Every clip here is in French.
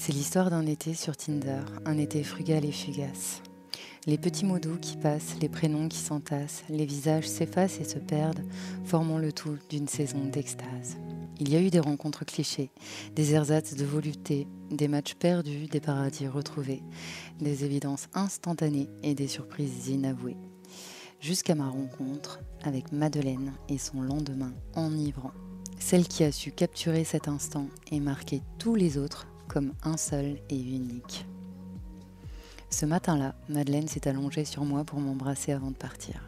C'est l'histoire d'un été sur Tinder, un été frugal et fugace. Les petits mots doux qui passent, les prénoms qui s'entassent, les visages s'effacent et se perdent, formant le tout d'une saison d'extase. Il y a eu des rencontres clichés, des ersatz de volupté, des matchs perdus, des paradis retrouvés, des évidences instantanées et des surprises inavouées. Jusqu'à ma rencontre avec Madeleine et son lendemain enivrant. Celle qui a su capturer cet instant et marquer tous les autres comme un seul et unique. Ce matin-là, Madeleine s'est allongée sur moi pour m'embrasser avant de partir.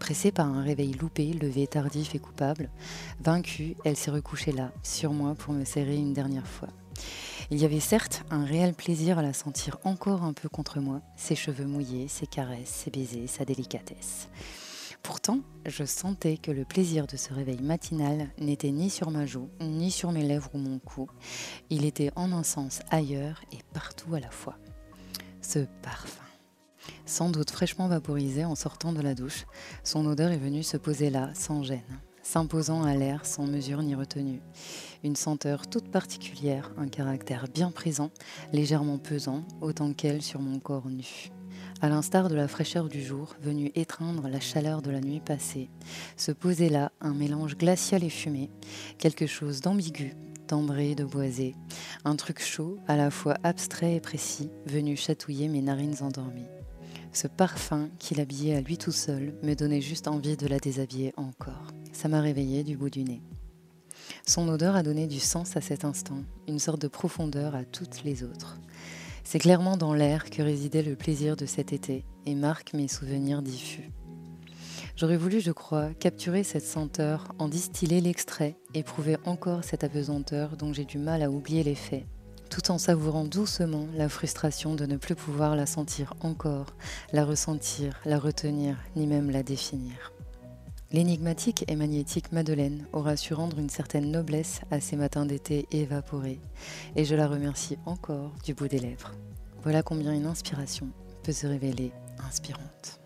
Pressée par un réveil loupé, levé tardif et coupable, vaincue, elle s'est recouchée là, sur moi, pour me serrer une dernière fois. Il y avait certes un réel plaisir à la sentir encore un peu contre moi, ses cheveux mouillés, ses caresses, ses baisers, sa délicatesse. Pourtant, je sentais que le plaisir de ce réveil matinal n'était ni sur ma joue, ni sur mes lèvres ou mon cou. Il était en un sens ailleurs et partout à la fois. Ce parfum. Sans doute fraîchement vaporisé en sortant de la douche, son odeur est venue se poser là, sans gêne, s'imposant à l'air sans mesure ni retenue. Une senteur toute particulière, un caractère bien présent, légèrement pesant, autant qu'elle sur mon corps nu à l'instar de la fraîcheur du jour venue étreindre la chaleur de la nuit passée, se posait là un mélange glacial et fumé, quelque chose d'ambigu, d'ambré, de boisé, un truc chaud, à la fois abstrait et précis, venu chatouiller mes narines endormies. Ce parfum qui l'habillait à lui tout seul me donnait juste envie de la déshabiller encore. Ça m'a réveillée du bout du nez. Son odeur a donné du sens à cet instant, une sorte de profondeur à toutes les autres. C'est clairement dans l'air que résidait le plaisir de cet été et marque mes souvenirs diffus. J'aurais voulu, je crois, capturer cette senteur, en distiller l'extrait, éprouver encore cette apesanteur dont j'ai du mal à oublier l'effet, tout en savourant doucement la frustration de ne plus pouvoir la sentir encore, la ressentir, la retenir, ni même la définir. L'énigmatique et magnétique Madeleine aura su rendre une certaine noblesse à ces matins d'été évaporés, et je la remercie encore du bout des lèvres. Voilà combien une inspiration peut se révéler inspirante.